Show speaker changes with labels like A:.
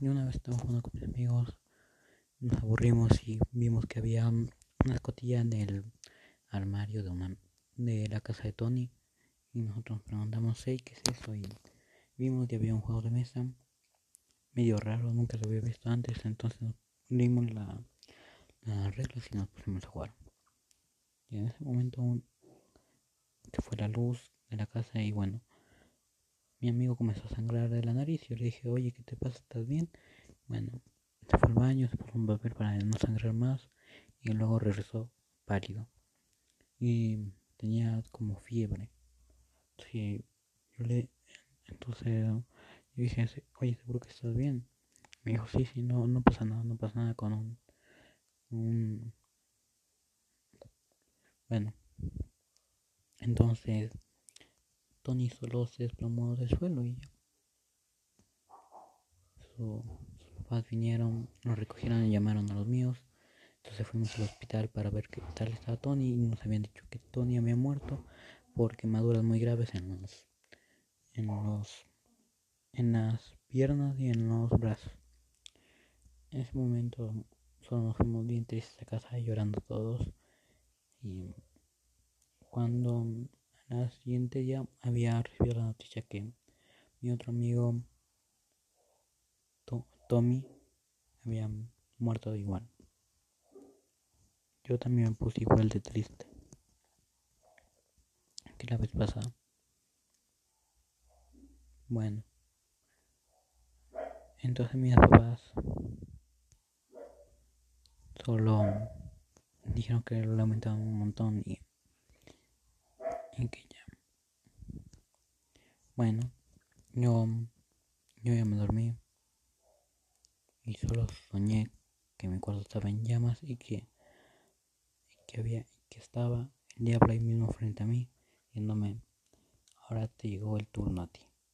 A: y una vez estaba jugando con mis amigos, nos aburrimos y vimos que había una escotilla en el armario de una de la casa de Tony y nosotros nos preguntamos, hey, ¿qué es eso? Y vimos que había un juego de mesa medio raro, nunca lo había visto antes, entonces dimos la, las reglas y nos pusimos a jugar. Y en ese momento se fue la luz de la casa y bueno, mi amigo comenzó a sangrar de la nariz y yo le dije, oye, ¿qué te pasa? ¿Estás bien? Bueno, se fue al baño, se puso un papel para no sangrar más y luego regresó pálido. Y tenía como fiebre. Sí, yo le, entonces yo dije, oye, ¿seguro que estás bien? Me dijo, sí, sí, no, no pasa nada, no pasa nada con un, un... Bueno, entonces Tony solo se desplomó del suelo y ya. sus papás vinieron, nos recogieron y llamaron a los míos. Entonces fuimos al hospital para ver qué tal estaba Tony y nos habían dicho que Tony había muerto por quemaduras muy graves en los, en los, en las piernas y en los brazos. En ese momento solo nos fuimos bien tristes a casa llorando todos y cuando al siguiente día había recibido la noticia que mi otro amigo Tommy había muerto de igual. Yo también me puse igual de triste que la vez pasada. Bueno, entonces mis papás solo dijeron que lo lamentaban un montón y y que ya. Bueno, yo, yo ya me dormí. Y solo soñé que mi cuarto estaba en llamas y que, que había que estaba el diablo ahí mismo frente a mí diciéndome ahora te llegó el turno a ti